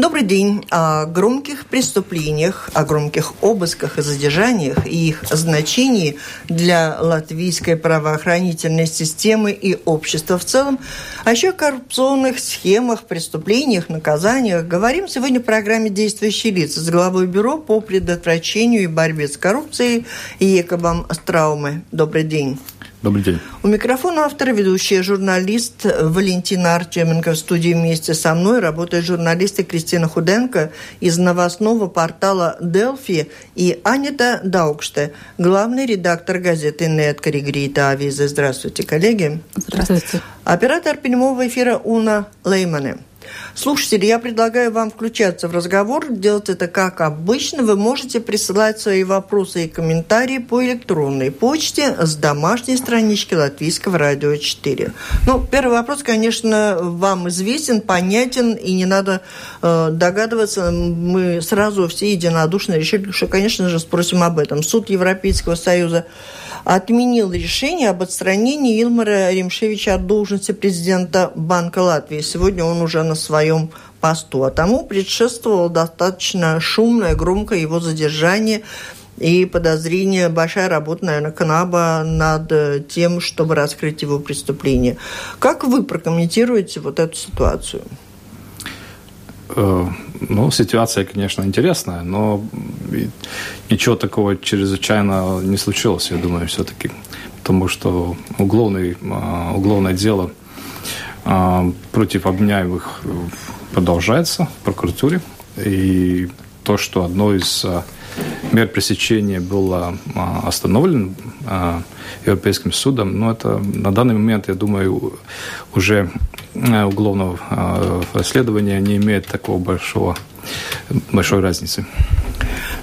Добрый день. О громких преступлениях, о громких обысках и задержаниях и их значении для латвийской правоохранительной системы и общества в целом, а еще о коррупционных схемах, преступлениях, наказаниях говорим сегодня в программе «Действующие лица» с главой Бюро по предотвращению и борьбе с коррупцией Екобом Страумы. Добрый день. Добрый день. У микрофона автор, ведущая журналист Валентина Артеменко. В студии вместе со мной работают журналисты Кристина Худенко из новостного портала «Делфи» и Анита Даукште, главный редактор газеты «Нет Корригрита Авизы». Здравствуйте, коллеги. Здравствуйте. Оператор прямого эфира Уна Леймане. Слушатели, я предлагаю вам включаться в разговор, делать это как обычно. Вы можете присылать свои вопросы и комментарии по электронной почте с домашней странички Латвийского радио 4. Ну, первый вопрос, конечно, вам известен, понятен, и не надо э, догадываться. Мы сразу все единодушно решили, что, конечно же, спросим об этом. Суд Европейского Союза отменил решение об отстранении Илмара Римшевича от должности президента Банка Латвии. Сегодня он уже на своем посту. А тому предшествовало достаточно шумное, громкое его задержание и подозрение, большая работа, наверное, Кнаба над тем, чтобы раскрыть его преступление. Как вы прокомментируете вот эту ситуацию? Э, ну, ситуация, конечно, интересная, но ничего такого чрезвычайно не случилось, я думаю, все-таки. Потому что уголовный, а, уголовное дело а, против обвиняемых продолжается в прокуратуре. И то, что одно из а, мер пресечения было остановлено Европейским судом, но это на данный момент, я думаю, уже уголовного расследования не имеет такого большого, большой разницы.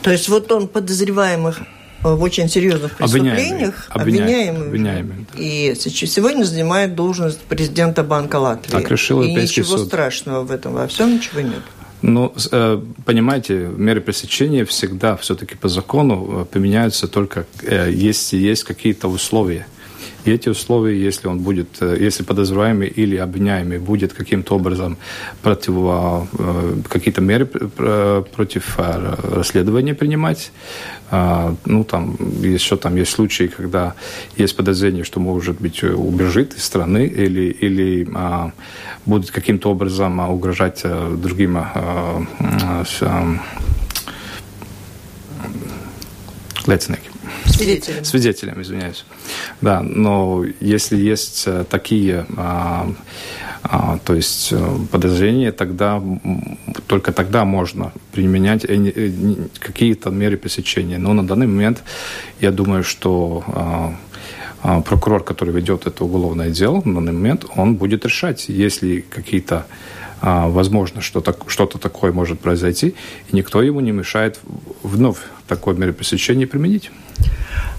То есть вот он подозреваемых в очень серьезных преступлениях, обвиняемый, обвиняемый, да. и сегодня занимает должность президента Банка Латвии. Так решил И ничего суд. страшного в этом во всем ничего нет. Ну, э, понимаете, меры пресечения всегда все-таки по закону применяются только если есть какие-то условия. И эти условия, если он будет, э, если подозреваемый или обвиняемый будет каким-то образом против, э, какие-то меры против э, расследования принимать, ну, там еще там есть случаи, когда есть подозрение, что, может быть, убежит из страны или, или а, будет каким-то образом угрожать другим а, а, Свидетелям. Свидетелям, извиняюсь. Да, но если есть э, такие, а, а, то есть э, подозрения, тогда только тогда можно применять э, какие-то меры пресечения. Но на данный момент я думаю, что а, а, прокурор, который ведет это уголовное дело, на данный момент он будет решать, если какие-то возможно, что так, что-то такое может произойти, и никто ему не мешает вновь такое меропресечение применить.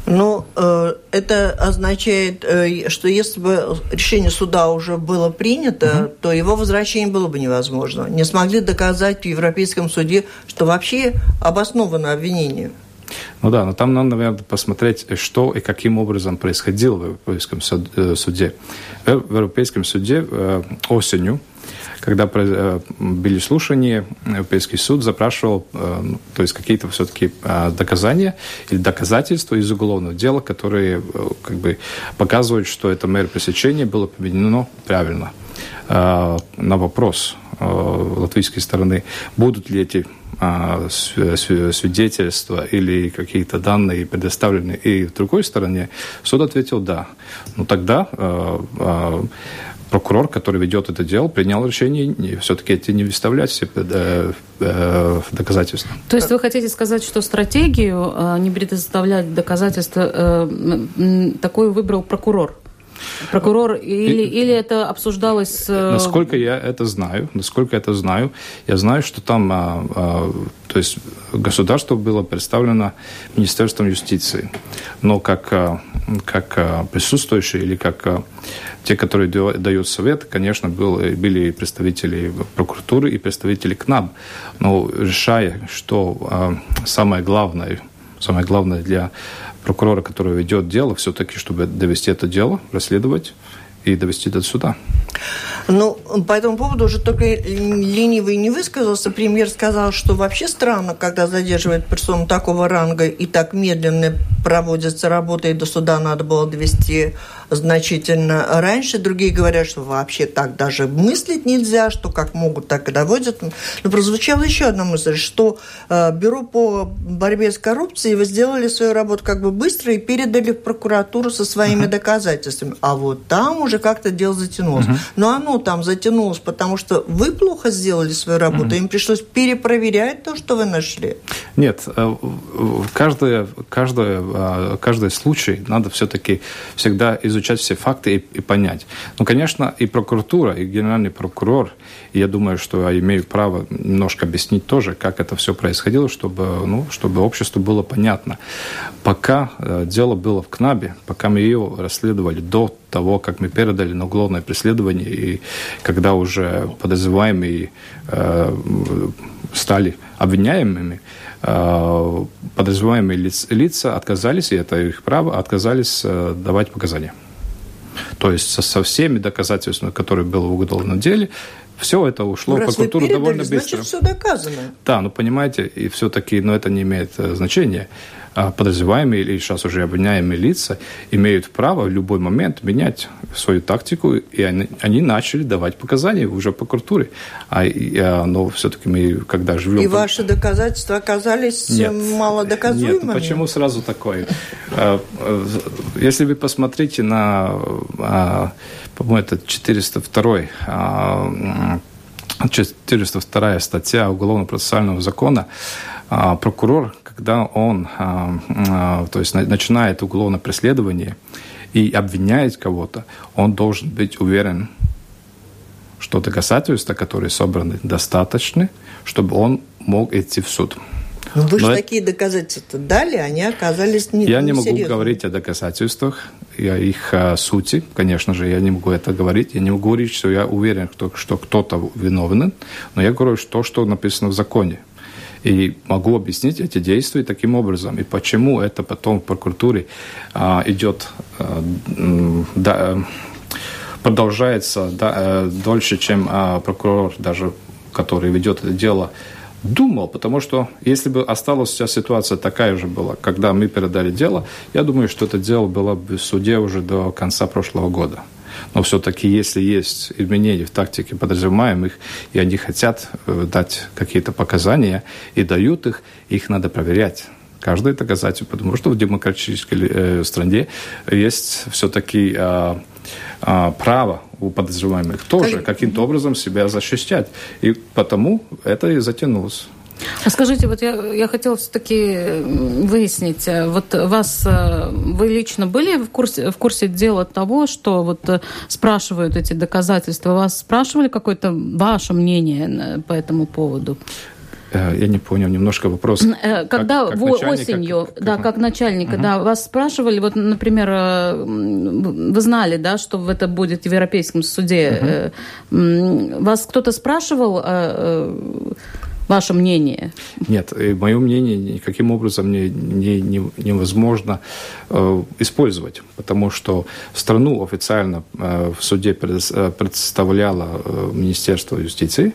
Ну, э, это означает, э, что если бы решение суда уже было принято, угу. то его возвращение было бы невозможно. Не смогли доказать в Европейском суде, что вообще обосновано обвинение. Ну да, но там надо, наверное, посмотреть, что и каким образом происходило в Европейском э, суде. В Европейском суде осенью когда э, были слушания, Европейский суд запрашивал, э, ну, то есть какие-то все-таки э, доказания или доказательства из уголовного дела, которые как бы показывают, что это мера пресечения было применено правильно. На вопрос латвийской стороны, будут ли эти свидетельства или какие-то данные предоставлены и в другой стороне, суд ответил да. Ну тогда прокурор, который ведет это дело, принял решение все-таки эти не выставлять все э, э, доказательства. То есть вы хотите сказать, что стратегию э, не предоставлять доказательства такой выбрал прокурор? Прокурор или, и, или это обсуждалось? Насколько я это знаю, насколько я это знаю, я знаю, что там, а, а, то есть государство было представлено Министерством юстиции, но как а, как присутствующие или как те, которые дают совет, конечно, был, были представители прокуратуры и представители КНАБ. Но решая, что э, самое главное, самое главное для прокурора, который ведет дело, все-таки, чтобы довести это дело, расследовать, и довести до суда. Ну, по этому поводу уже только ленивый не высказался. Премьер сказал, что вообще странно, когда задерживает персону такого ранга и так медленно проводится работа, и до суда надо было довести значительно раньше. Другие говорят, что вообще так даже мыслить нельзя, что как могут, так и доводят. Но прозвучала еще одна мысль, что э, Бюро по борьбе с коррупцией вы сделали свою работу как бы быстро и передали в прокуратуру со своими uh-huh. доказательствами. А вот там уже как-то дело затянулось. Uh-huh. Но оно там затянулось, потому что вы плохо сделали свою работу, uh-huh. им пришлось перепроверять то, что вы нашли. Нет, э, каждое, каждое, э, каждый случай надо все-таки всегда изучать изучать все факты и, и понять. Ну, конечно, и прокуратура, и генеральный прокурор, я думаю, что я имею право немножко объяснить тоже, как это все происходило, чтобы, ну, чтобы обществу было понятно. Пока э, дело было в КНАБе, пока мы ее расследовали до того, как мы передали на уголовное преследование, и когда уже подозреваемые э, стали обвиняемыми, э, подозреваемые лица отказались, и это их право, отказались э, давать показания. То есть со, всеми доказательствами, которые были в уголовном деле, все это ушло ну, в прокуратуру передали, довольно быстро. быстро. Значит, все доказано. Да, ну понимаете, и все-таки, но ну, это не имеет э, значения. А подозреваемые или сейчас уже обвиняемые лица имеют право в любой момент менять свою тактику, и они, они начали давать показания уже прокуратуре. А, а, но все-таки мы, когда живем... И ваши доказательства оказались нет, малодоказуемыми? Нет, ну почему сразу такое? А, если вы посмотрите на, по-моему, это 402 402 статья Уголовно-процессуального закона, прокурор когда он а, а, то есть, начинает уголовное преследование и обвиняет кого-то, он должен быть уверен, что доказательства, которые собраны, достаточны, чтобы он мог идти в суд. Но вы же такие доказательства дали, они оказались не Я не могу говорить о доказательствах, и о их о сути. Конечно же, я не могу это говорить. Я не могу говорить, что я уверен, что, что кто-то виновен, но я говорю то, что написано в законе. И могу объяснить эти действия таким образом. И почему это потом в прокуратуре а, идет а, да, продолжается да, э, дольше, чем а, прокурор, даже который ведет это дело, думал, потому что если бы осталась вся ситуация такая же была, когда мы передали дело, я думаю, что это дело было бы в суде уже до конца прошлого года. Но все-таки, если есть изменения в тактике подразумеваемых, и они хотят э, дать какие-то показания и дают их, их надо проверять каждое доказательство, потому что в демократической э, стране есть все-таки э, э, право у подозреваемых тоже каким-то образом себя защищать. И потому это и затянулось. А скажите, вот я, я хотела все-таки выяснить, э, вот вас, э, вы лично были в курсе, в курсе дела того, что вот э, спрашивают эти доказательства, вас спрашивали какое-то ваше мнение по этому поводу? Я не понял немножко вопрос. Когда как, как осенью, как, как, да, как начальника, угу. да, вас спрашивали, вот, например, вы знали, да, что это будет в Европейском суде. Угу. Вас кто-то спрашивал ваше мнение? Нет, мое мнение никаким образом не, не, не, невозможно э, использовать, потому что страну официально э, в суде э, представляло э, Министерство юстиции,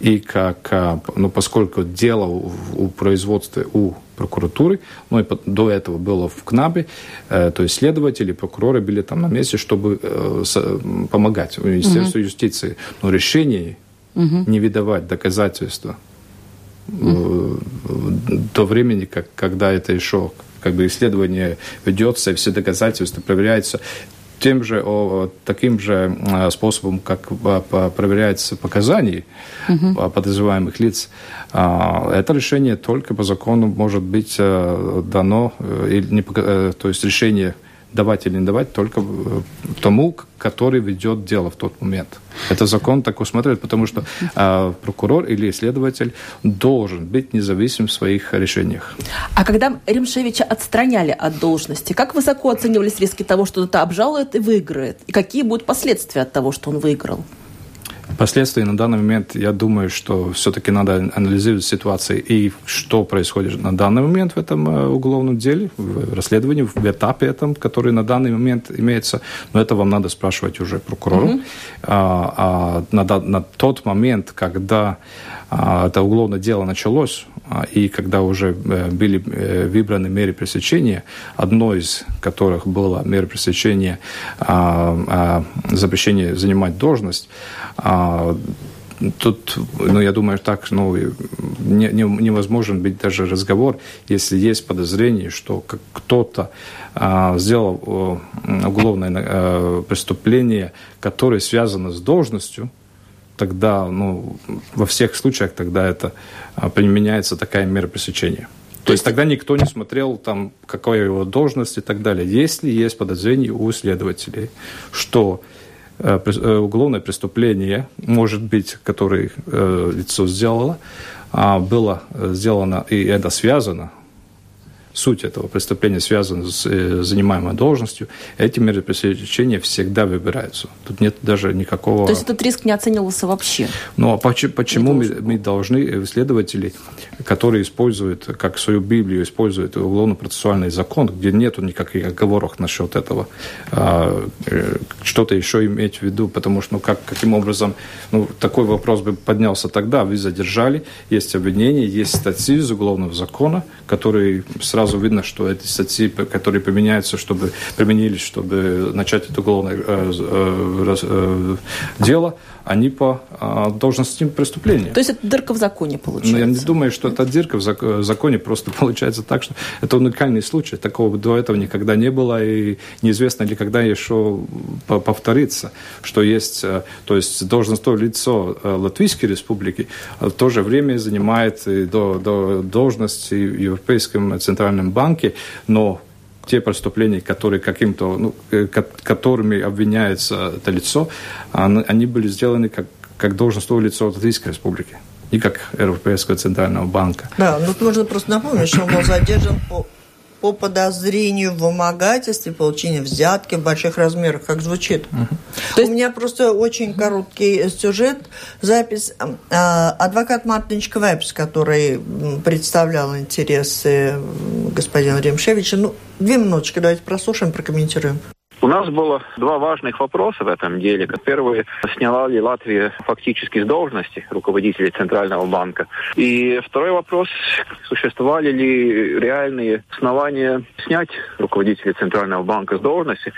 и как, э, ну, поскольку дело у, у производства у прокуратуры, ну и до этого было в КНАБе, э, то есть следователи, прокуроры были там на месте, чтобы э, с, помогать Министерству угу. юстиции. Но решение угу. не выдавать доказательства до времени, как, когда это еще как бы исследование ведется, и все доказательства проверяются тем же, о, таким же а, способом, как проверяются показания угу. подозреваемых лиц. А, это решение только по закону может быть э, дано, э, или не, э, то есть решение давать или не давать только тому, который ведет дело в тот момент. Это закон так усматривает, потому что э, прокурор или следователь должен быть независим в своих решениях. А когда Римшевича отстраняли от должности, как высоко оценивались риски того, что кто-то обжалует и выиграет? И какие будут последствия от того, что он выиграл? Последствия на данный момент, я думаю, что все-таки надо анализировать ситуацию и что происходит на данный момент в этом э, уголовном деле, в расследовании, в этапе этом, который на данный момент имеется. Но это вам надо спрашивать уже прокурору. Mm-hmm. А, а на, на тот момент, когда а, это уголовное дело началось, и когда уже э, были э, выбраны меры пресечения, одной из которых было мера пресечения а, запрещение занимать должность, тут, ну, я думаю, так, ну, не, не, невозможен быть даже разговор, если есть подозрение, что кто-то а, сделал уголовное а, преступление, которое связано с должностью, тогда, ну, во всех случаях тогда это а, применяется такая мера пресечения. То есть тогда никто не смотрел, там, какая его должность и так далее. Если есть подозрение у следователей, что э, э, уголовное преступление, может быть, которое э, лицо сделало, а было сделано, и это связано суть этого преступления связана с э, занимаемой должностью, эти меры пресечения всегда выбираются. Тут нет даже никакого... То есть этот риск не оценивался вообще? Ну, а почему, почему мы, мы должны, э, следователи, которые используют, как свою Библию, используют уголовно-процессуальный закон, где нету никаких оговорок насчет этого, а, э, что-то еще иметь в виду, потому что, ну, как, каким образом, ну, такой вопрос бы поднялся тогда, вы задержали, есть обвинение, есть статьи из уголовного закона, которые сразу сразу видно, что эти статьи, которые применяются, чтобы применились, чтобы начать это уголовное э, э, э, дело, они по э, должностным преступлениям. То есть это дырка в законе получается? Но я не думаю, что это дырка в законе, просто получается так, что это уникальный случай. Такого до этого никогда не было, и неизвестно ли когда еще повторится, что есть, э, то есть должностное лицо э, Латвийской республики в то же время занимает до, до должности в Европейском центральном банке, но те преступления, которые каким-то, ну, э, которыми обвиняется это лицо, они были сделаны как, как должностное лицо Латвийской Республики и как Европейского Центрального банка. Да, ну можно просто напомнить, что он был задержан по по подозрению в вымогательстве, получении взятки в больших размерах, как звучит. Угу. То есть... У меня просто очень короткий сюжет, запись. А, адвокат Мартинчик Вайпс, который представлял интересы господина Ремшевича, ну, две минуточки, давайте прослушаем, прокомментируем. Нас было два важных вопроса в этом деле. Первый, сняла ли Латвия фактически с должности руководителей Центрального банка? И второй вопрос, существовали ли реальные основания снять руководителей Центрального банка с должности?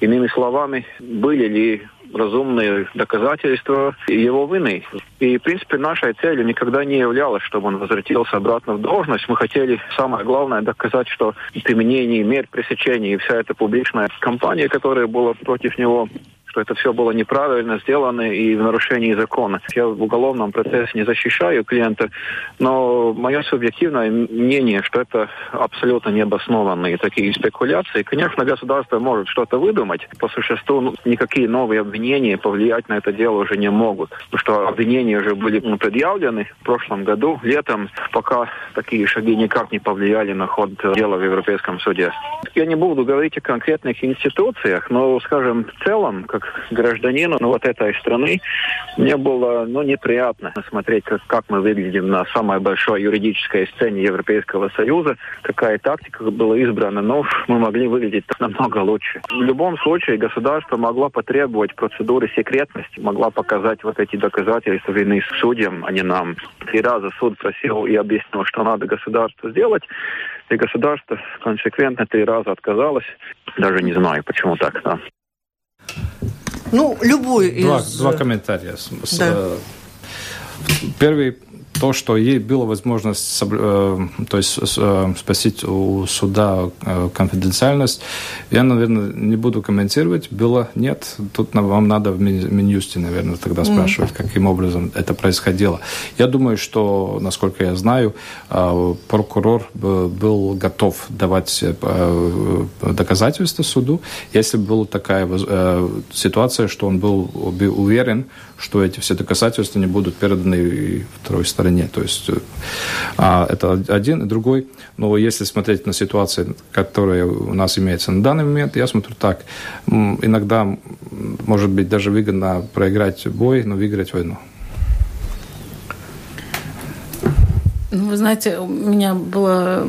Иными словами, были ли разумные доказательства его вины. И, в принципе, нашей целью никогда не являлось, чтобы он возвратился обратно в должность. Мы хотели, самое главное, доказать, что применение мер пресечения и вся эта публичная кампания, которая была против него, что это все было неправильно сделано и в нарушении закона. Я в уголовном процессе не защищаю клиента, но мое субъективное мнение, что это абсолютно необоснованные такие спекуляции. Конечно, государство может что-то выдумать. По существу ну, никакие новые обвинения повлиять на это дело уже не могут. Потому что обвинения уже были ну, предъявлены в прошлом году, летом, пока такие шаги никак не повлияли на ход дела в Европейском суде. Я не буду говорить о конкретных институциях, но, скажем, в целом, как гражданину ну, вот этой страны, мне было ну, неприятно смотреть, как, как мы выглядим на самой большой юридической сцене Европейского Союза, какая тактика была избрана, но мы могли выглядеть намного лучше. В любом случае государство могло потребовать процедуры секретности, могла показать вот эти доказательства вины судьям, а не нам. Три раза суд просил и объяснил, что надо государству сделать, и государство консеквентно три раза отказалось. Даже не знаю, почему так. Да. Ну, любой из... Два, два комментария. Да. Э, первый то, что ей была возможность э, то есть, э, спросить у суда э, конфиденциальность, я, наверное, не буду комментировать. Было нет. Тут вам надо в Минюсте, наверное, тогда спрашивать, каким образом это происходило. Я думаю, что, насколько я знаю, прокурор был готов давать доказательства суду, если была такая ситуация, что он был уверен, что эти все доказательства не будут переданы второй стороне. То есть а, это один и другой. Но если смотреть на ситуацию, которая у нас имеется на данный момент, я смотрю так. Иногда, может быть, даже выгодно проиграть бой, но выиграть войну. Ну, вы знаете, у меня было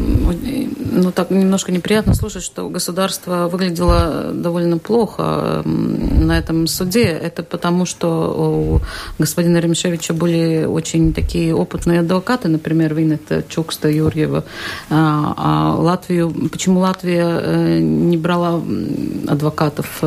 ну, так немножко неприятно слушать, что государство выглядело довольно плохо на этом суде. Это потому, что у господина Ремшевича были очень такие опытные адвокаты, например, Винета Чукста Юрьева. А, а Латвию, почему Латвия э, не брала адвокатов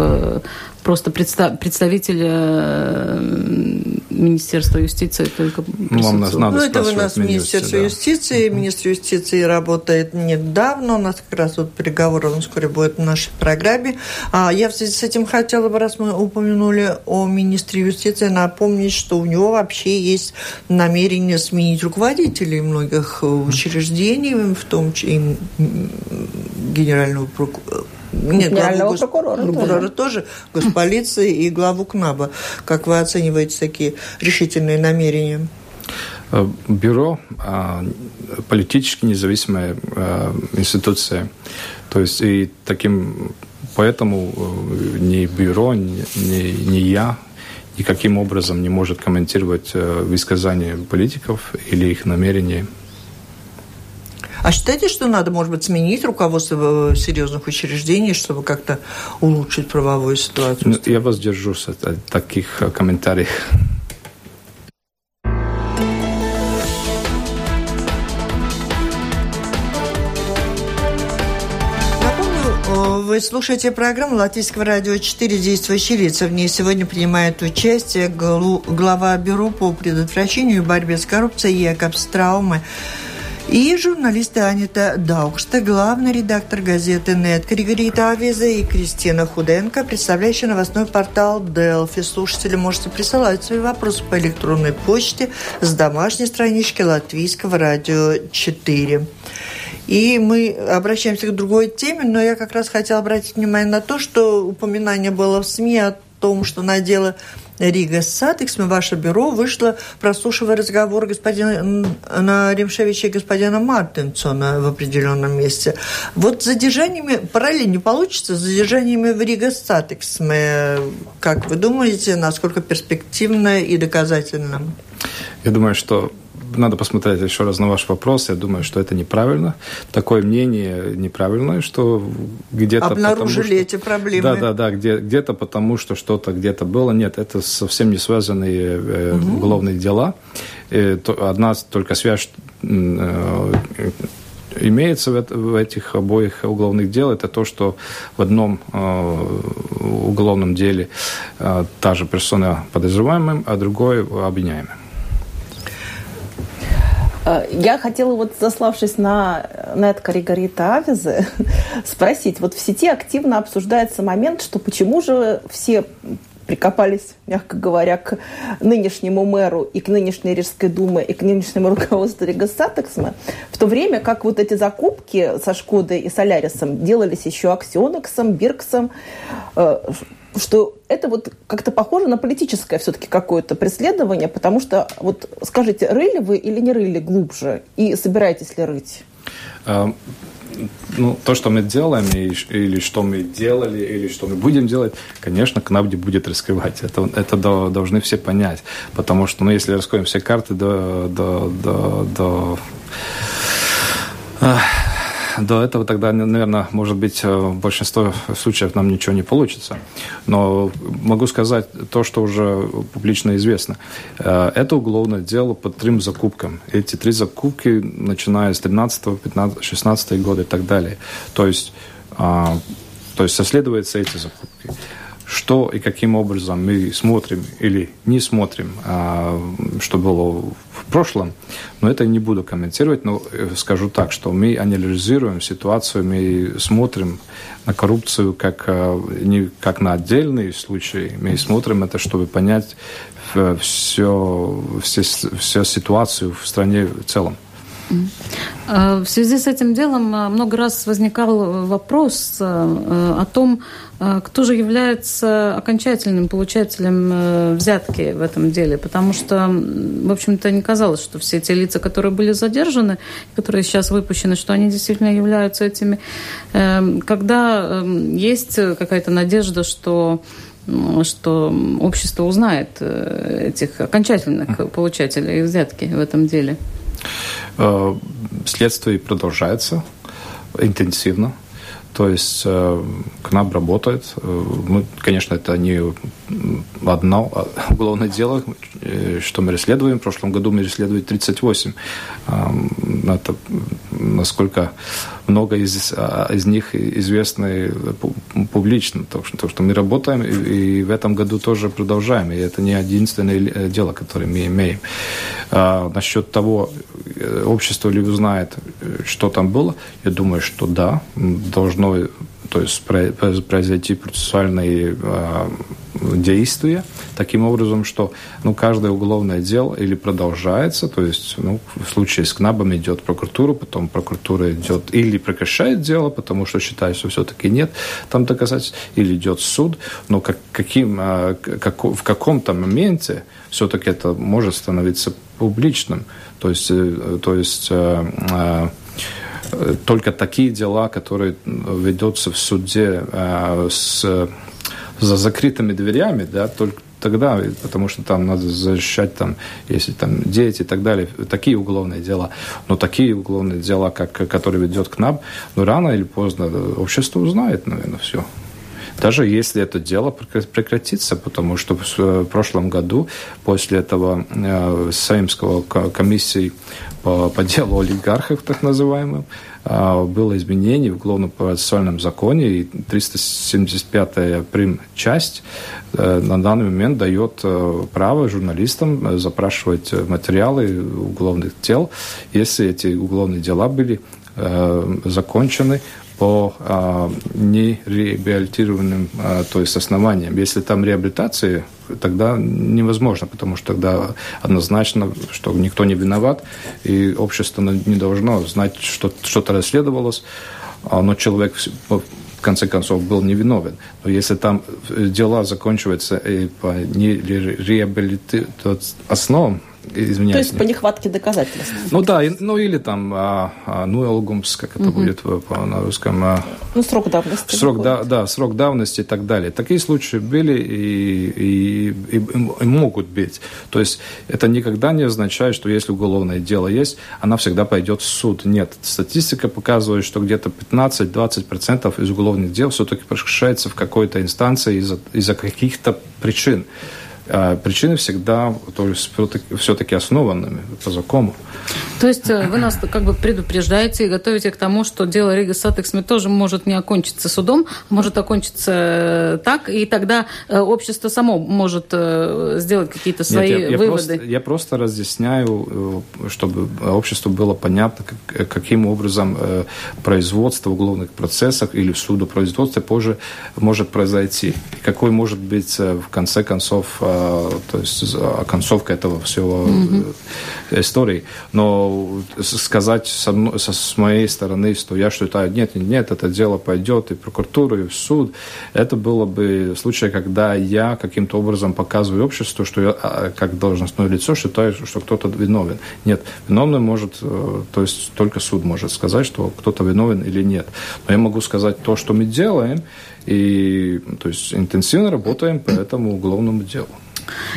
просто представитель э, Министерства юстиции только ну, вам надо Ну, это у нас Министерство да. юстиции. Министр юстиции работает недавно. У нас как раз вот переговоры, он вскоре будет в нашей программе. А я в связи с этим хотела бы, раз мы упомянули о министре юстиции, напомнить, что у него вообще есть намерение сменить руководителей многих учреждений, в том числе генерального прокурора нет, Генерального главу прокурора, прокурора тоже. тоже, госполиции и главу КНАБа. Как вы оцениваете такие решительные намерения? Э, бюро а, политически независимая а, институция. То есть и таким поэтому э, ни бюро, ни, ни я никаким образом не может комментировать э, высказания политиков или их намерения. А считаете, что надо, может быть, сменить руководство э, серьезных учреждений, чтобы как-то улучшить правовую ситуацию? Ну, я воздержусь от таких э, комментариев. Вы слушаете программу Латвийского радио 4 «Действующие лица». В ней сегодня принимает участие глава Бюро по предотвращению и борьбе с коррупцией Якоб Страуме и журналисты Анита Даукшта, главный редактор газеты «Нет» Григорита Авиза и Кристина Худенко, представляющая новостной портал «Делфи». Слушатели можете присылать свои вопросы по электронной почте с домашней странички Латвийского радио 4. И мы обращаемся к другой теме, но я как раз хотела обратить внимание на то, что упоминание было в СМИ о том, что на дело Rīgas satiksme, ваше бюро вышло, прослушивая разговор господина Римшевича и господина Мартинсона в определенном месте. Вот с задержаниями, параллель не получится, с задержаниями в Rīgas satiksme, как вы думаете, насколько перспективно и доказательно? Я думаю, что надо посмотреть еще раз на ваш вопрос. Я думаю, что это неправильно. Такое мнение неправильное, что где-то... Обнаружили потому, эти проблемы. Да, да, да. Где, где-то потому, что что-то где-то было. Нет, это совсем не связанные э, угу. уголовные дела. Э, то, одна только связь э, имеется в, этих обоих уголовных дел, это то, что в одном э, уголовном деле э, та же персона подозреваемым, а другой обвиняемым. Э, я хотела вот, сославшись на Neatkarīgā Rīta Avīze, спросить. Вот в сети активно обсуждается момент, что почему же все прикопались, мягко говоря, к нынешнему мэру и к нынешней Рижской думе и к нынешнему руководству Rīgas satiksme, в то время как вот эти закупки со Шкодой и Солярисом делались еще Аксионексом, Бирксом, э, что это вот как-то похоже на политическое все-таки какое-то преследование, потому что, вот скажите, рыли вы или не рыли глубже, и собираетесь ли рыть? А, ну, то, что мы делаем, или что мы делали, или что мы будем делать, конечно, КНАБДИ будет раскрывать. Это, это должны все понять. Потому что, ну, если раскроем все карты до, до, до, до до этого тогда, наверное, может быть, э, в большинстве случаев нам ничего не получится. Но могу сказать то, что уже публично известно. Э, это уголовное дело по трем закупкам. Эти три закупки, начиная с 13, 15, 16 года и так далее. То есть, а, то есть соследуются эти закупки что и каким образом мы смотрим или не смотрим, а, что было в прошлом, но это не буду комментировать, но э, скажу так, что мы анализируем ситуацию, мы смотрим на коррупцию как, э, не как на отдельные случаи, мы смотрим это, чтобы понять все, все, всю ситуацию в стране в целом. В связи с этим делом много раз возникал вопрос о том, кто же является окончательным получателем взятки в этом деле, потому что, в общем-то, не казалось, что все те лица, которые были задержаны, которые сейчас выпущены, что они действительно являются этими. Когда есть какая-то надежда, что что общество узнает э, этих окончательных получателей взятки в этом деле? Э, следствие продолжается интенсивно. То есть э, КНАБ работает. Мы, конечно, это не одно уголовное дело, что мы расследуем. В прошлом году мы расследовали 38. Это насколько много из, а, из них известны публично, то, что, то, что мы работаем, и, и в этом году тоже продолжаем, и это не единственное э, дело, которое мы имеем. А, насчет того, э, общество ли узнает, э, что там было, я думаю, что да, должно то есть произойти процессуальные э, действия таким образом, что ну, каждое уголовное дело или продолжается, то есть ну, в случае с КНАБом идет прокуратура, потом прокуратура идет или прекращает дело, потому что считает, что все-таки нет там доказательств, или идет суд, но как, каким, э, как, в каком-то моменте все-таки это может становиться публичным, то есть, э, то есть э, э, только такие дела, которые ведутся в суде э, с, за закрытыми дверями, да, только тогда, потому что там надо защищать, там, если там дети и так далее, такие уголовные дела. Но такие уголовные дела, как, которые ведет к нам, ну, рано или поздно общество узнает, наверное, все. Даже если это дело прекратится, потому что в прошлом году после этого э, Сеймского комиссии по, по делу олигархов, так называемым, э, было изменение в Уголовном процессуальном законе, и 375-я прим. часть э, на данный момент дает э, право журналистам запрашивать материалы уголовных дел, если эти уголовные дела были закончены по а, нереабилитированным а, то есть основаниям. Если там реабилитация, тогда невозможно, потому что тогда однозначно, что никто не виноват, и общество не должно знать, что что-то расследовалось, а, но человек в конце концов был невиновен. Но если там дела заканчиваются по нереабилитированным основам, извиняюсь. То есть по нехватке доказательств. Ну да, ну или там а, а, нуэлгумс, как это угу. будет по, на русском. А, ну срок давности. Срок, да, да, срок давности и так далее. Такие случаи были и, и, и, и могут быть. То есть это никогда не означает, что если уголовное дело есть, она всегда пойдет в суд. Нет, статистика показывает, что где-то 15-20% из уголовных дел все-таки прекращается в какой-то инстанции из-за из каких-то причин. А причины всегда то есть, все-таки основанными по закону. То есть э, вы нас как бы предупреждаете и готовите к тому, что дело Rīgas satiksme тоже может не окончиться судом, а может окончиться э, так, и тогда э, общество само может сделать какие-то свои Нет, я, я выводы. Просто, я просто разъясняю, чтобы обществу было понятно, каким образом производство в уголовных процессах или в судопроизводстве позже может произойти. Какой может быть в конце концов то есть концовка этого всего mm-hmm. истории. Но сказать со, со, с моей стороны, что я считаю, нет, нет, это дело пойдет и в прокуратуру, и в суд, это было бы случай, когда я каким-то образом показываю обществу, что я а, как должностное лицо считаю, что кто-то виновен. Нет, виновный может, э, то есть только суд может сказать, что кто-то виновен или нет. Но я могу сказать то, что мы делаем, и то есть интенсивно работаем по этому уголовному делу.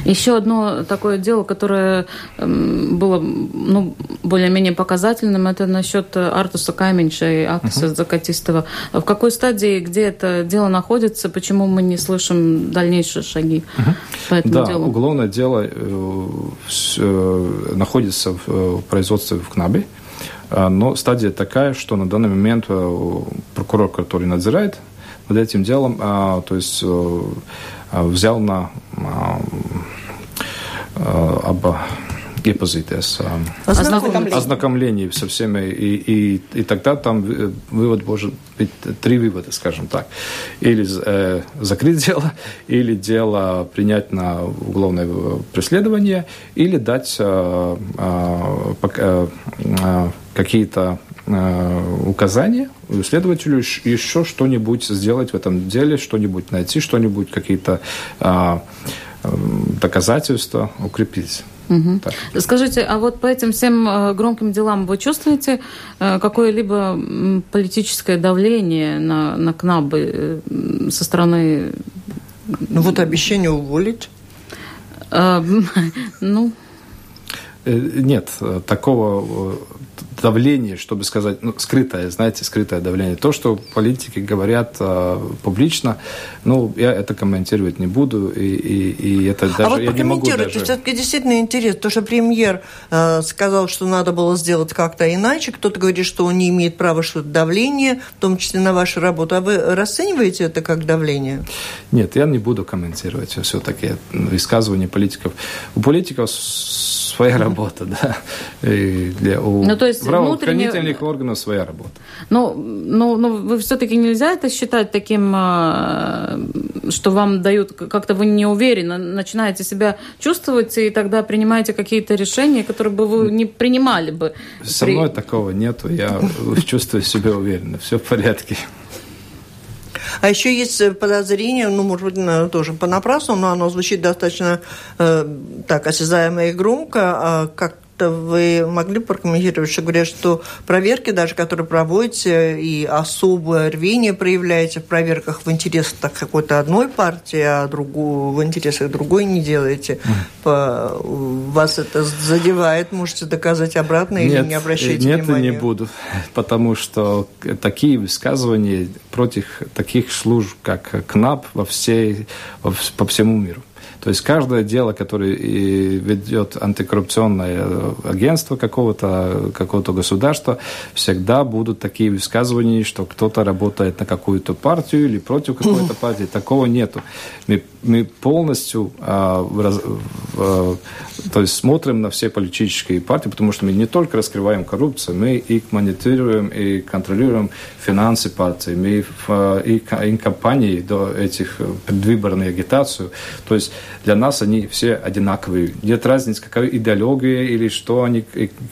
Еще одно такое дело, которое эм, было ну, более-менее показательным, это насчет Артуса Каменьша и Акса uh-huh. Закатистова. В какой стадии, где это дело находится, почему мы не слышим дальнейшие шаги uh-huh. по этому да, делу? уголовное дело э, э, находится в, э, в производстве в КНАБе, э, но стадия такая, что на данный момент прокурор, который надзирает над этим делом, э, то есть взял на об iepazīties, ознакомление. ознакомление со всеми, и, и, и тогда там вывод может быть три вывода, скажем так. Или э, закрыть дело, или дело принять на уголовное преследование, или дать э, э, э, какие-то э, указания следователю еще что-нибудь сделать в этом деле, что-нибудь найти, что-нибудь, какие-то э, доказательства укрепить. Угу. Скажите, а вот по этим всем э, громким делам вы чувствуете э, какое-либо политическое давление на, на КНАБы э, со стороны... Ну вот обещание уволить? Ну... Нет, такого давление, чтобы сказать, ну, скрытое, знаете, скрытое давление. То, что политики говорят э, публично, ну, я это комментировать не буду, и, и, и это даже а вот я не могу даже... все-таки действительно интересно, то, что премьер э, сказал, что надо было сделать как-то иначе, кто-то говорит, что он не имеет права что-то давление, в том числе на вашу работу. А вы расцениваете это как давление? Нет, я не буду комментировать все-таки высказывания политиков. У политиков своя работа, да. И для, у ну, то есть правоохранительных внутренне... органов своя работа. Ну, ну, ну вы все-таки нельзя это считать таким, а, что вам дают, как-то вы не уверенно начинаете себя чувствовать, и тогда принимаете какие-то решения, которые бы вы не принимали бы. Со мной такого нету, я чувствую себя уверенно, все в порядке. А еще есть э, подозрение, ну, может быть, тоже понапрасну, но оно звучит достаточно э, так осязаемо и громко, э, как вы могли прокомментировать, что говорят, что проверки, даже которые проводите, и особое рвение проявляете в проверках в интересах какой-то одной партии, а другую, в интересах другой не делаете. По, вас это задевает, можете доказать обратно нет, или не обращайте нет, внимания? Нет, не буду, потому что такие высказывания против таких служб, как КНАП, во всей, по всему миру. То есть каждое дело, которое ведет антикоррупционное агентство какого-то какого государства, всегда будут такие высказывания, что кто-то работает на какую-то партию или против какой-то партии. Такого нету. Мы, мы полностью а, раз, а, то есть смотрим на все политические партии, потому что мы не только раскрываем коррупцию, мы и мониторируем и контролируем финансы партии, мы и, и кампании до этих предвыборной агитацию. То есть для нас они все одинаковые. Нет разницы, какая идеология или что они,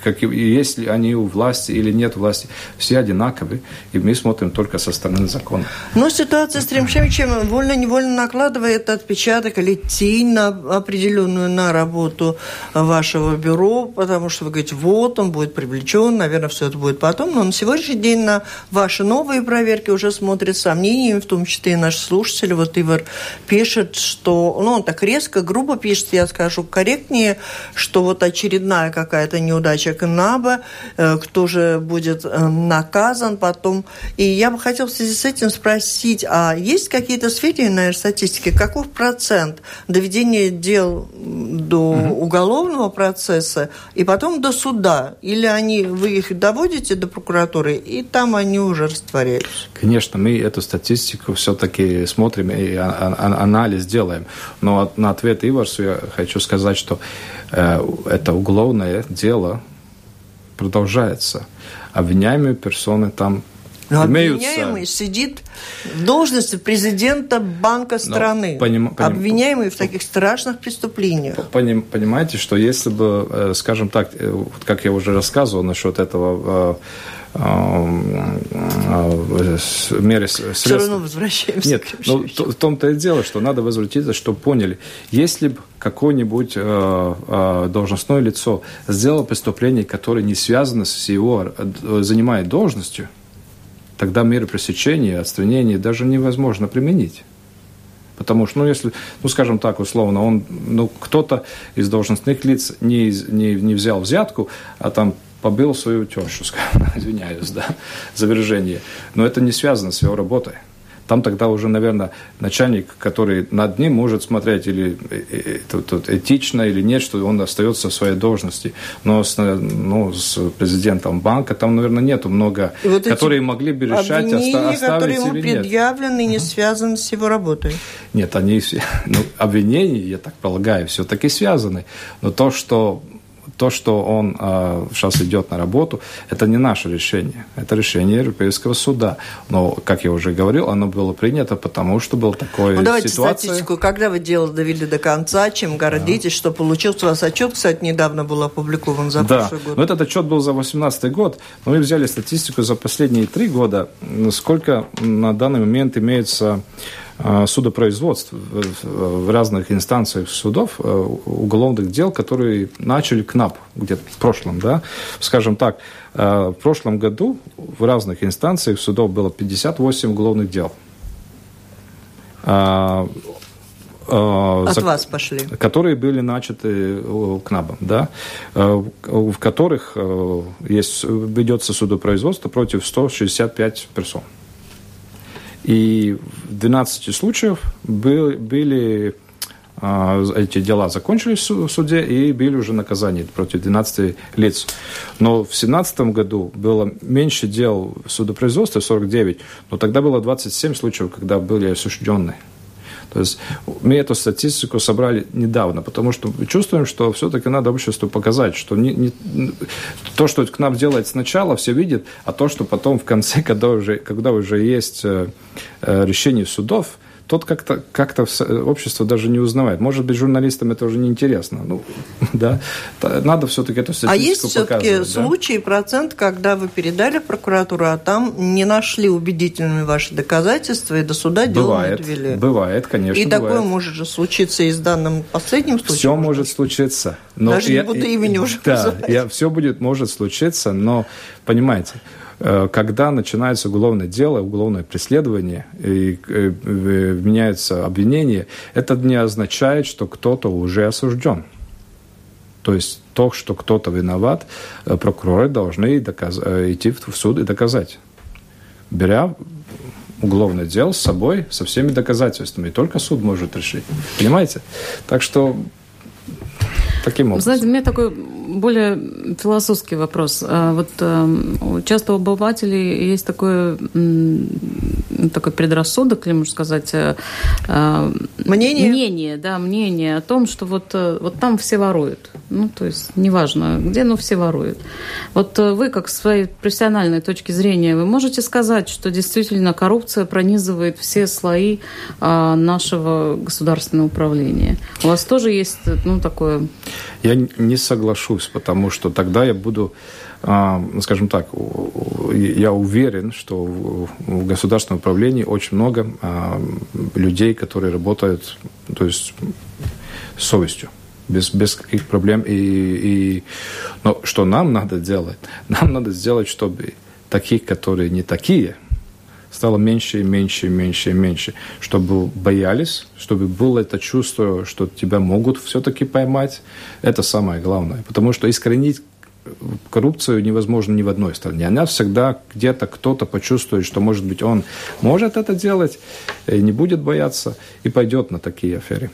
как, есть ли они у власти или нет власти. Все одинаковые, и мы смотрим только со стороны закона. Но ситуация с Тремшевичем вольно-невольно накладывает отпечаток или тень на определенную на работу вашего бюро, потому что вы говорите, вот он будет привлечен, наверное, все это будет потом. Но на сегодняшний день на ваши новые проверки уже смотрят с сомнениями, в том числе и наши слушатели. Вот Ивар пишет, что, ну, он так резко резко, грубо пишет, я скажу корректнее, что вот очередная какая-то неудача КНАБа, э, кто же будет э, наказан потом. И я бы хотела в связи с этим спросить, а есть какие-то сведения, наверное, статистики, каков процент доведения дел до угу. уголовного процесса и потом до суда? Или они, вы их доводите до прокуратуры, и там они уже растворяются? Конечно, мы эту статистику все-таки смотрим и анализ делаем. Но на ответ Иварсу я хочу сказать, что э, это уголовное дело продолжается. Обвиняемые персоны там но имеются... обвиняемый сидит в должности президента банка страны, поним, поним, обвиняемый в таких страшных преступлениях. Поним, понимаете, что если бы, э, скажем так, э, как я уже рассказывал насчет этого э, мере средств. Все равно возвращаемся. Нет, но в том-то и дело, что надо возвратиться, чтобы поняли, если бы какое-нибудь э, э, должностное лицо сделало преступление, которое не связано с его занимает должностью, тогда меры пресечения, отстранения даже невозможно применить. Потому что, ну, если, ну, скажем так, условно, он, ну, кто-то из должностных лиц не, не, не взял взятку, а там побил свою тещу, извиняюсь, да, за выражение. Но это не связано с его работой. Там тогда уже, наверное, начальник, который над ним может смотреть, или э, э, тут, тут этично или нет, что он остается в своей должности. Но с, ну, с президентом банка там, наверное, нету много, и вот которые могли бы решать, оста- оставить которые ему или предъявлены, нет. не связаны с его работой. Нет, они, ну, обвинения, я так полагаю, все-таки связаны. Но то, что то, что он э, сейчас идет на работу, это не наше решение. Это решение Европейского суда. Но, как я уже говорил, оно было принято, потому что был такой ну, давайте ситуация. статистику. Когда вы дело довели до конца, чем гордитесь, да. что получился у вас отчет, кстати, недавно был опубликован за да. прошлый год. Но этот отчет был за 2018 год. Но мы взяли статистику за последние три года, сколько на данный момент имеется судопроизводств в разных инстанциях судов, э, уголовных дел, которые начали КНАП где-то в прошлом, да, скажем так, э, в прошлом году в разных инстанциях судов было 58 уголовных дел. От за, вас пошли. Которые были начаты КНАБом, да, в которых есть, ведется судопроизводство против 165 персон. И в 12 случаев были, были а, эти дела закончились в суде и были уже наказания против 12 лиц. Но в 2017 году было меньше дел в судопроизводстве, 49, но тогда было 27 случаев, когда были осужденные. То есть мы эту статистику собрали недавно, потому что чувствуем, что все-таки надо обществу показать, что не, не, то, что к нам делает сначала, все видят, а то, что потом в конце, когда уже, когда уже есть э, э решение судов, тот как-то как общество даже не узнавает. Может быть, журналистам это уже не интересно. Ну, да, надо все-таки эту статистику А есть все-таки случаи, процент, когда вы передали в прокуратуру, а там не нашли убедительными ваши доказательства и до суда бывает, дело не довели? Бывает, конечно, И бывает. такое может же случиться и с данным последним случаем? Все может случиться. Но Даже я, не буду имени уже Да, называть. я, все будет, может случиться, но, понимаете, когда начинается уголовное дело, уголовное преследование, и э, меняется обвинение, это не означает, что кто-то уже осужден. То есть то, что кто-то виноват, э, прокуроры должны доказ... идти в суд и доказать, беря уголовное дело с собой, со всеми доказательствами. И только суд может решить. Понимаете? Так что таким образом. Знаете, у меня такой более философский вопрос. А вот э, часто у обывателей есть такой, такой предрассудок, или можно сказать, э, э, мнение? мнение, да, мнение о том, что вот, вот там все воруют. Ну, то есть, неважно где, но все воруют. Вот вы, как с своей профессиональной точки зрения, вы можете сказать, что действительно коррупция пронизывает все слои нашего государственного управления? У вас тоже есть, ну, такое... Я не соглашусь, потому что тогда я буду, а, скажем так, я уверен, что в государственном управлении очень много а, людей, которые работают, то есть совестью без, без каких проблем. И, и... Но что нам надо делать? Нам надо сделать, чтобы таких, которые не такие, стало меньше и меньше и меньше и меньше, чтобы боялись, чтобы было это чувство, что тебя могут все-таки поймать. Это самое главное. Потому что искоренить коррупцию невозможно ни в одной стране. Она всегда где-то кто-то почувствует, что, может быть, он может это делать, не будет бояться, и пойдет на такие аферы.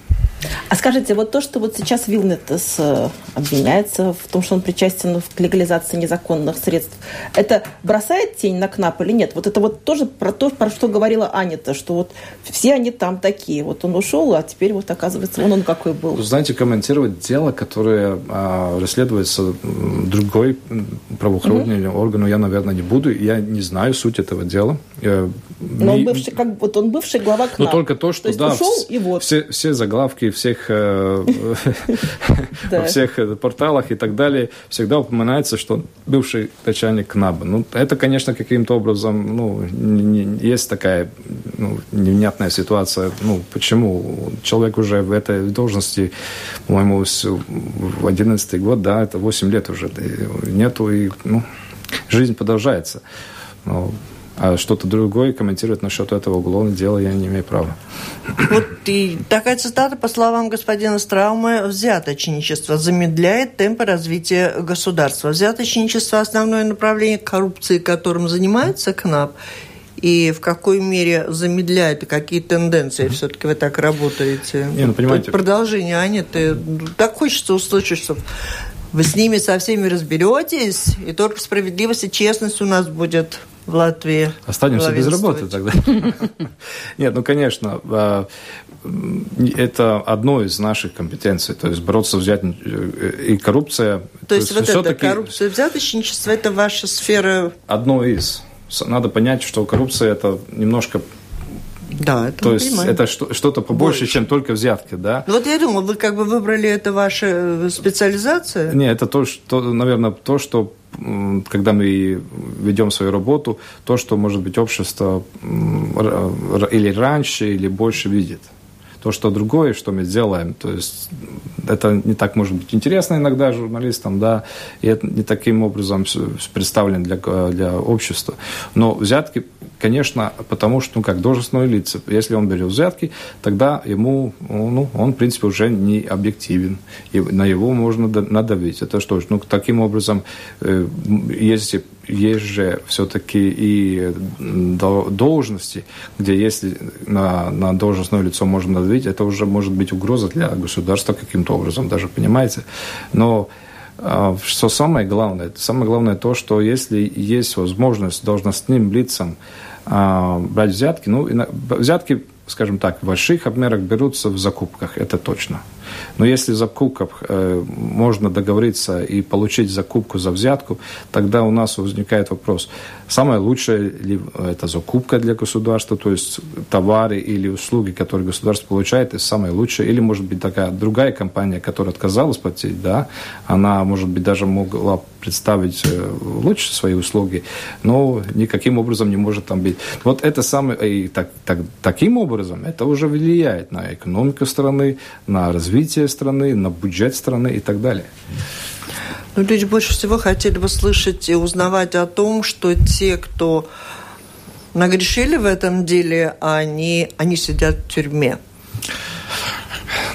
А скажите, вот то, что вот сейчас Вилнетес э, обвиняется в том, что он причастен к легализации незаконных средств, это бросает тень на КНАП или нет? Вот это вот тоже про то, про что говорила Анита, что вот все они там такие. Вот он ушел, а теперь вот оказывается, он он какой был. Знаете, комментировать дело, которое а, расследуется другой правоохранительный угу. орган, я, наверное, не буду. Я не знаю суть этого дела. Я, Но он бывший, как вот он бывший глава КНАП. Но только то, что то да, ушел, и вот. все, все заглавки всех э, во всех порталах и так далее всегда упоминается, что бывший начальник КНАБа. Ну, это, конечно, каким-то образом, ну, есть такая ну, невнятная ситуация. Ну, почему? Человек уже в этой должности, по-моему, в 11 год, да, это 8 лет уже нету, и, ну, жизнь продолжается. Но а что-то другое комментировать насчет этого уголовного дела я не имею права. Вот и такая цитата, по словам господина Страума, взяточничество замедляет темпы развития государства. Взяточничество – основное направление коррупции, которым занимается КНАП, и в какой мере замедляет, и какие тенденции все-таки вы так работаете? Не, ну, понимаете... Продолжение, Аня, ты так хочется услышать, что вы с ними со всеми разберетесь, и только справедливость и честность у нас будет в Латвии. Останемся без работы тогда. Нет, ну, конечно, а, это одно из наших компетенций, то есть бороться взять и коррупция. То, то есть, есть вот это коррупция, взяточничество, это ваша сфера? Одно из. Надо понять, что коррупция это немножко да, это То есть понимаем. это что-то побольше, Больше. чем только взятки, да? Ну, вот я думаю, вы как бы выбрали это ваша э, специализация? Не, это то, что, наверное, то, что когда мы ведем свою работу, то, что, может быть, общество или раньше, или больше видит. То, что другое, что мы делаем, то есть это не так может быть интересно иногда журналистам, да, и это не таким образом представлен для, для общества. Но взятки конечно, потому что, ну, как должностное лицо, если он берет взятки, тогда ему, ну, он, в принципе, уже не объективен, и на его можно надавить. Это что ж, ну, таким образом, э, если есть же все-таки и должности, где если на, на должностное лицо можно надавить, это уже может быть угроза для государства каким-то образом, даже понимаете. Но а, что самое главное? Самое главное то, что если есть возможность должностным лицам брать взятки. Ну, взятки, скажем так, в больших обмерах берутся в закупках, это точно. Но если в закупках э, можно договориться и получить закупку за взятку, тогда у нас возникает вопрос, самое лучшее ли это закупка для государства, то есть товары или услуги, которые государство получает, это самое лучшее, или может быть такая другая компания, которая отказалась платить, да, она, может быть, даже могла представить э, лучше свои услуги, но никаким образом не может там быть. Вот это самое, и так, так, таким образом это уже влияет на экономику страны, на развитие страны, на бюджет страны и так далее. Ну, люди больше всего хотели бы слышать и узнавать о том, что те, кто нагрешили в этом деле, они, они сидят в тюрьме.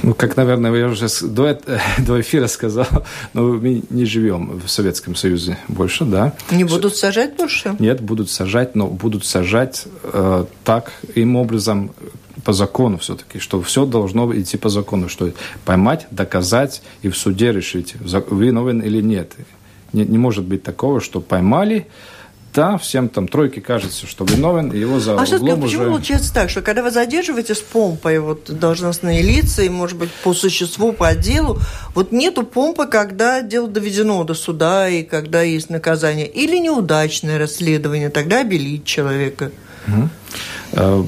Ну, как, наверное, я уже до, до эфира сказал, но мы не живем в Советском Союзе больше, да. Не будут сажать больше? Нет, будут сажать, но будут сажать э, так, им образом, по закону все-таки, что все должно идти по закону, что поймать, доказать и в суде решить, виновен или нет. Не, не может быть такого, что поймали, да, всем там тройке кажется, что виновен, и его за а углом почему уже... получается так, что когда вы задерживаете с помпой вот, должностные лица, и, может быть, по существу, по делу, вот нету помпы, когда дело доведено до суда, и когда есть наказание, или неудачное расследование, тогда обелить человека? Угу. Э,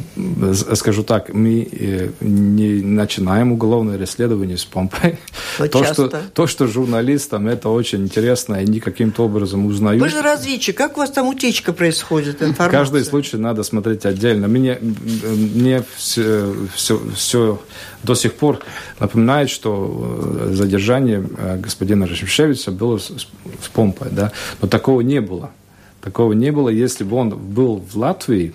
скажу так, мы э, не начинаем уголовное расследование с помпой. Но то, что, то, что журналистам это очень интересно, и они каким-то образом узнают. Вы же разведчик, как у вас там утечка происходит, информация? Каждый случай надо смотреть отдельно. Мне, мне все, все, все до сих пор напоминает, что э, задержание господина Рашевичевича было с, с помпой, да? но такого не было. Такого не было, если бы он был в Латвии,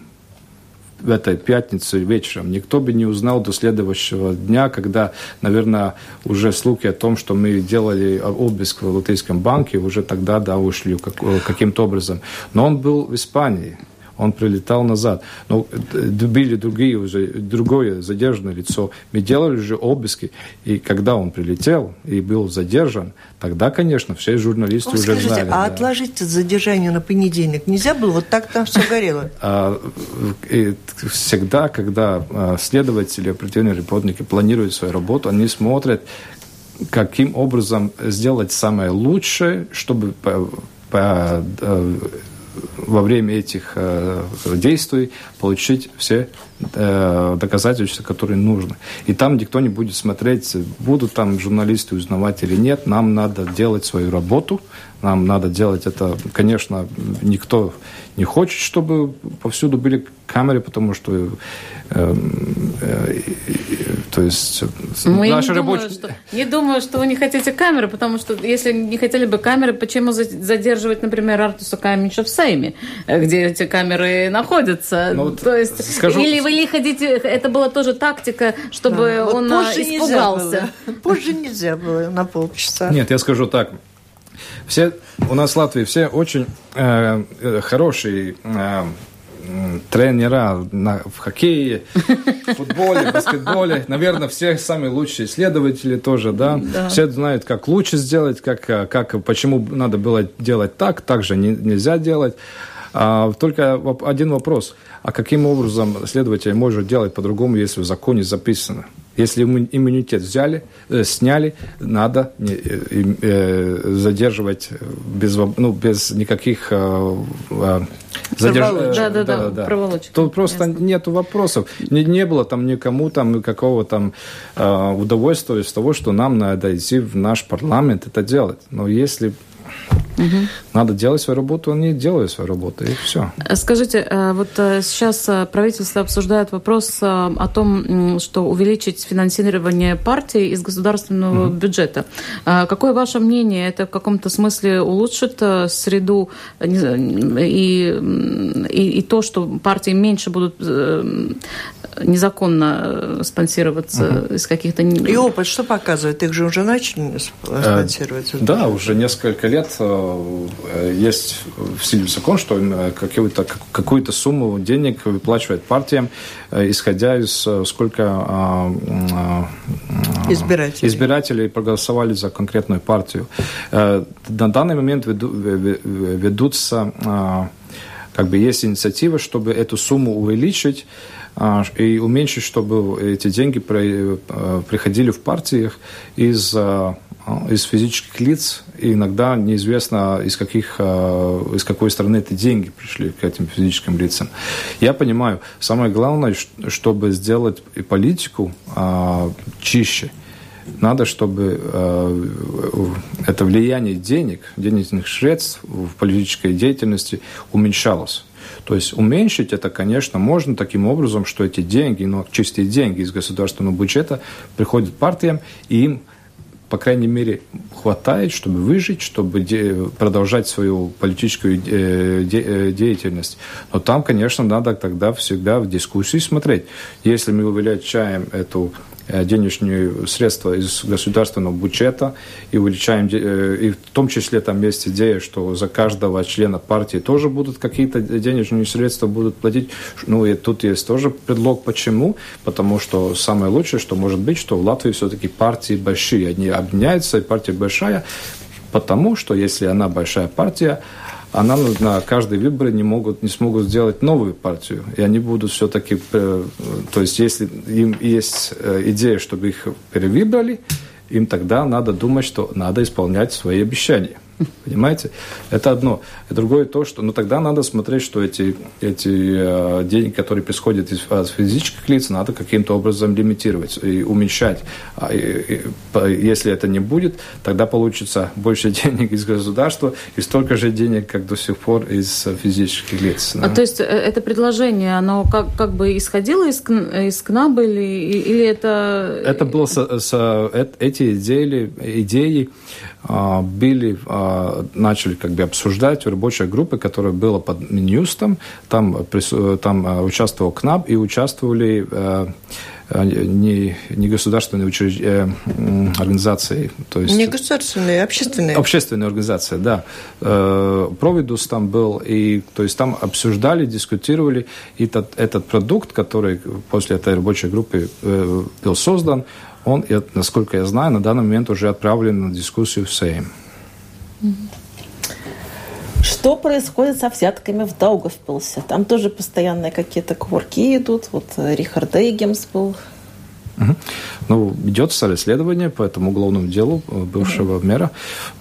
в этой пятницу вечером. Никто бы не узнал до следующего дня, когда, наверное, уже слухи о том, что мы делали обыск в Латвийском банке, уже тогда, да, ушли каким-то образом. Но он был в Испании он прилетал назад. Но э, были другие уже, другое задержанное лицо. Мы делали уже обыски, и когда он прилетел и был задержан, тогда, конечно, все журналисты О, уже скажите, знали. А да. отложить задержание на понедельник нельзя было? Вот так там все горело? А, всегда, когда а, следователи, оперативные работники планируют свою работу, они смотрят, каким образом сделать самое лучшее, чтобы э, во время этих э, действий получить все э, доказательства, которые нужны. И там никто не будет смотреть, будут там журналисты узнавать или нет. Нам надо делать свою работу, нам надо делать это, конечно, никто не хочет, чтобы повсюду были камеры, потому что, э, э, э, то есть, Мы наши не рабочие... Думаю, что, не думаю, что вы не хотите камеры, потому что если не хотели бы камеры, почему задерживать, например, Артуса Каменча в Сейме, где эти камеры находятся? Ну, вот то есть, скажу... или вы ли хотите, это была тоже тактика, чтобы да, он вот позже испугался? Нельзя было. Позже нельзя было на полчаса. Нет, я скажу так. Все у нас в Латвии все очень э, э хорошие э, тренера на, в хоккее, в футболе, баскетболе. Наверное, все самые лучшие исследователи тоже, да? да. Все знают, как лучше сделать, как, э, как, почему надо было делать так, так же не, нельзя делать. А, только один вопрос. А каким образом следователь может делать по-другому, если в законе записано? Если иммунитет взяли, э, сняли, надо э, э, задерживать без, ну, без никаких э, задерж... да, да, да, да, проволочек. Тут просто Ясно. нет вопросов. Не, не было там никому там какого там удовольствия из того, что нам надо идти в наш парламент это делать. Но если Угу. Надо делать свою работу, они делают свою работу, и все. Скажите, э, вот э, сейчас э, правительство обсуждает вопрос о том, что увеличить финансирование партии из государственного угу. бюджета. Какое ваше мнение? Это в каком-то смысле улучшит среду и, и, и то, что партии меньше будут незаконно спонсироваться угу. из каких-то... И опыт что показывает? Их же уже начали спонсировать? Да, уже несколько лет Э, есть в силе закон, что э, какую-то какую сумму денег выплачивает партиям, э, исходя из сколько избирателей. избирателей проголосовали за конкретную партию. На данный момент ведутся как бы есть инициатива, чтобы эту сумму увеличить и уменьшить, чтобы эти деньги приходили в партиях из а, из физических лиц, и иногда неизвестно, из, каких, а, из какой страны эти деньги пришли к этим физическим лицам. Я понимаю, самое главное, чтобы сделать политику а, чище, надо, чтобы это влияние денег, денежных средств в политической деятельности уменьшалось. То есть уменьшить это, конечно, можно таким образом, что эти деньги, ну, чистые деньги из государственного бюджета приходят партиям, и им по крайней мере, хватает, чтобы выжить, чтобы продолжать свою политическую э, э, деятельность. Но там, конечно, надо тогда всегда в дискуссии смотреть. Если мы увеличаем эту денежные средства из государственного бюджета и увеличаем, э, и в том числе там есть идея, что за каждого члена партии тоже будут какие-то денежные средства будут платить. Ну и тут есть тоже предлог, почему. Потому что самое лучшее, что может быть, что в Латвии все-таки партии большие. Они объединяются, и партия большая, потому что если она большая партия, она на каждые выборы не, могут, не смогут сделать новую партию. И они будут все-таки... Э, то есть, если им есть э, идея, чтобы их перевыбрали, им тогда надо думать, что надо исполнять свои обещания. Понимаете? Это одно. И другое то, что ну, тогда надо смотреть, что эти, эти э, деньги, которые происходят из, от физических лиц, надо каким-то образом лимитировать и уменьшать. А, и, и, если это не будет, тогда получится больше денег из государства и столько же денег, как до сих пор из физических лиц. Да? А, то есть э, это предложение, оно как, как бы исходило из, из КНАБ или, или это... Это было с, с, э, эти идеи, идеи а, были, а, начали как бы обсуждать в рабочей группе, которая была под Минюстом. Там, там а, участвовал КНАП и участвовали не, не государственные учреж... организации. То есть... Не государственные, общественные. Общественные организации, да. Провидус там был, и то есть там обсуждали, дискутировали, и этот, этот продукт, который после этой рабочей группы э, был создан, он, насколько я знаю, на данный момент уже отправлен на дискуссию в Сейм. Что происходит со взятками в Даугавпилсе? Там тоже постоянные какие-то кувырки идут. Вот Рихард Эйгемс был. Ну, идется расследование по этому уголовному делу э, бывшего угу. мэра.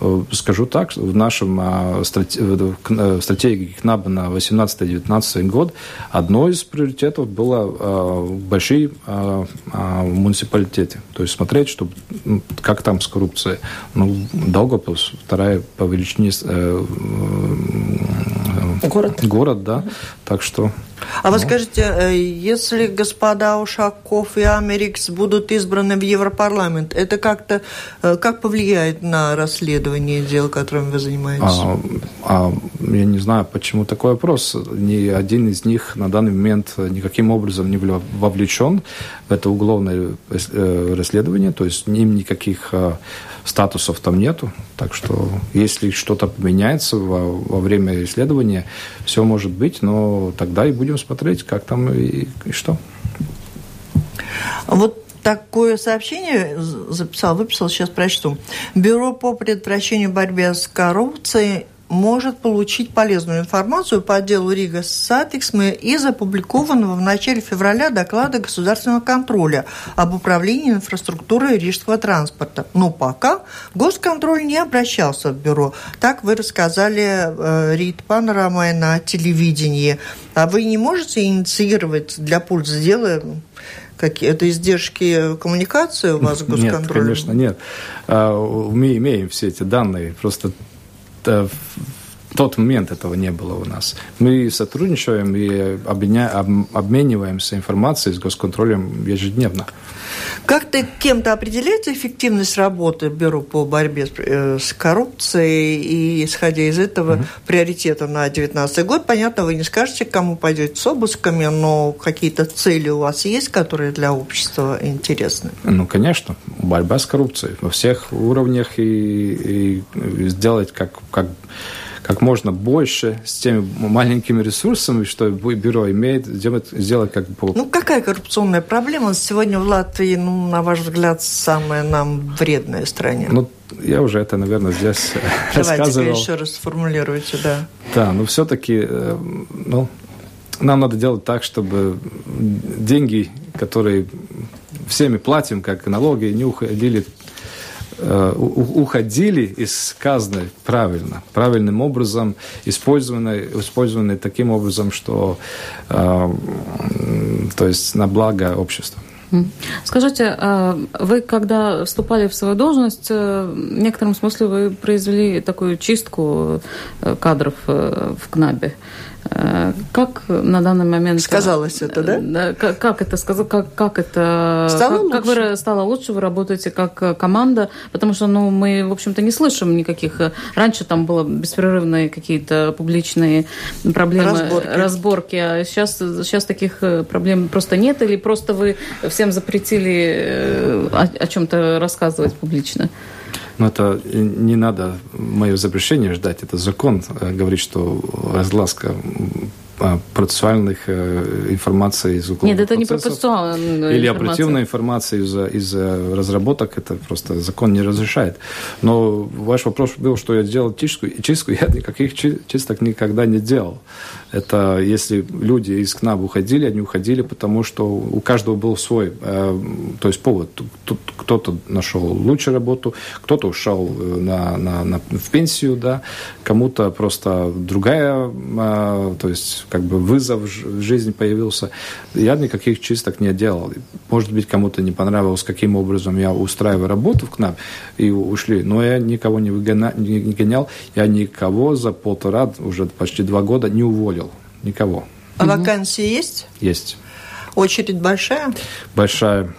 Э, скажу так, в нашем а, в стратегии КНАБа на 18-19 год одно из приоритетов было а, большие а, муниципалитеты. То есть смотреть, чтобы, как там с коррупцией. Ну, Долгопилс, вторая по величине э, город. Город, да. Так что а вы ну. скажите, э, если господа Ушаков и Америкс будут избраны в Европарламент, это как-то э, как повлияет на расследование дел, которым вы занимаетесь? А, а, я не знаю, почему такой вопрос. Ни один из них на данный момент никаким образом не вовлечен в это уголовное э, расследование, то есть им никаких статусов там нету. Так что если что-то поменяется во, во время исследования, все может быть, но тогда и будем смотреть, как там и, и что. Вот такое сообщение записал, выписал, сейчас прочту. Бюро по предотвращению борьбы с коррупцией может получить полезную информацию по делу Рига Сатиксмы из опубликованного в начале февраля доклада государственного контроля об управлении инфраструктурой рижского транспорта. Но пока госконтроль не обращался в бюро. Так вы рассказали э, Рид Панорама на телевидении. А вы не можете инициировать для пользы дела какие это издержки коммуникации у вас с госконтролем? Нет, конечно, нет. А, мы имеем все эти данные, просто в тот момент этого не было у нас. Мы сотрудничаем и обмениваемся информацией с госконтролем ежедневно. Как ты кем-то определяется эффективность работы Бюро по борьбе с, э, коррупцией и, исходя из этого, угу. приоритета на 2019 год? Понятно, вы не скажете, кому пойдете с обысками, но какие-то цели у вас есть, которые для общества интересны? Ну, конечно. Борьба с коррупцией во всех уровнях и, и сделать как, как как можно больше с теми маленькими ресурсами, что бюро имеет, сделать, сделать как бы... Ну, какая коррупционная проблема сегодня в Латвии, ну, на ваш взгляд, самая нам вредная стране? Ну, я уже это, наверное, здесь Давайте рассказывал. Давайте еще раз сформулируйте, да. Да, но все-таки, э, ну, нам надо делать так, чтобы деньги, которые всеми платим, как налоги, не уходили уходили из казны правильно, правильным образом, использованные, использованные таким образом, что э, то есть на благо общества. Скажите, э, вы когда вступали в свою должность, в некотором смысле вы произвели такую чистку кадров в КНАБе. Э, как на данный момент... Сказалось это, да? да как, как это сказал, как, как это... Стало как, лучше? Как вы стало лучше, вы работаете как э, команда, потому что, ну, мы, в общем-то, не слышим никаких... Э, раньше там было беспрерывные какие-то публичные проблемы, разборки, разборки а сейчас, сейчас таких проблем просто нет, или просто вы всем запретили о, о чем-то рассказывать публично? Но это не надо мое запрещение ждать. Это закон э, говорит, что разгласка процессуальных э, информации из уголовных Нет, это не процессуальная Или оперативная информация из, из разработок, это просто закон не разрешает. Но ваш вопрос был, что я делал чистку, и чистку я никаких чисток никогда не делал. Это если люди из КНАБ уходили, они уходили, потому что у каждого был свой, э, то есть повод. Кто-то нашел лучшую работу, кто-то ушел э, на, на, на, в пенсию, да, кому-то просто другая, э, то есть как бы вызов в жизни появился. Я никаких чисток не делал. Может быть, кому-то не понравилось, каким образом я устраиваю работу в КНАП, и ушли. Но я никого не, выгонял, не гонял, я никого за полтора, уже почти два года не уволил. Никого. А вакансии есть? Есть. Очередь большая? Большая.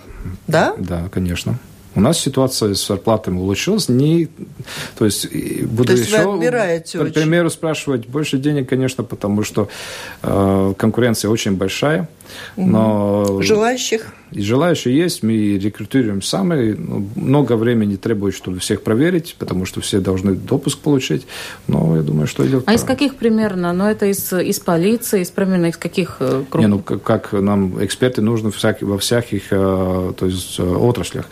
Да? Да, конечно. У нас ситуация с зарплатами улучшилась. Не, то есть, буду то есть еще, вы отбираете по примеру, спрашивать больше денег, конечно, потому что э, конкуренция очень большая. Но желающих? И желающие есть, мы рекрутируем сами. Ну, много времени требует, чтобы всех проверить, потому что все должны допуск получить. Но я думаю, что идет. А из каких примерно? Ну, это из, из полиции, из примерно из каких э, групп? Не, ну, как, как нам эксперты нужны всякие, во всяких э, то есть, э, отраслях.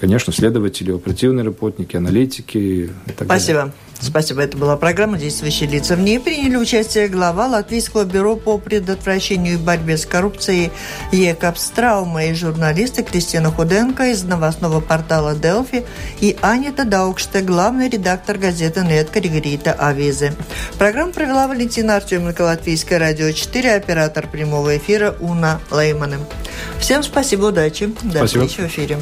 Конечно, следователи, оперативные работники, аналитики и так Спасибо. далее. Спасибо. Это была программа «Действующие лица». В ней приняли участие глава Латвийского бюро по предотвращению и борьбе с коррупцией Екап Страума и журналисты Кристина Худенко из новостного портала «Делфи» и Анита Даукште, главный редактор газеты «Нет Корригерита Авизы». Программу провела Валентина Артеменко, Латвийское радио 4, оператор прямого эфира Уна Леймана. Всем спасибо, удачи. До спасибо. встречи в эфире.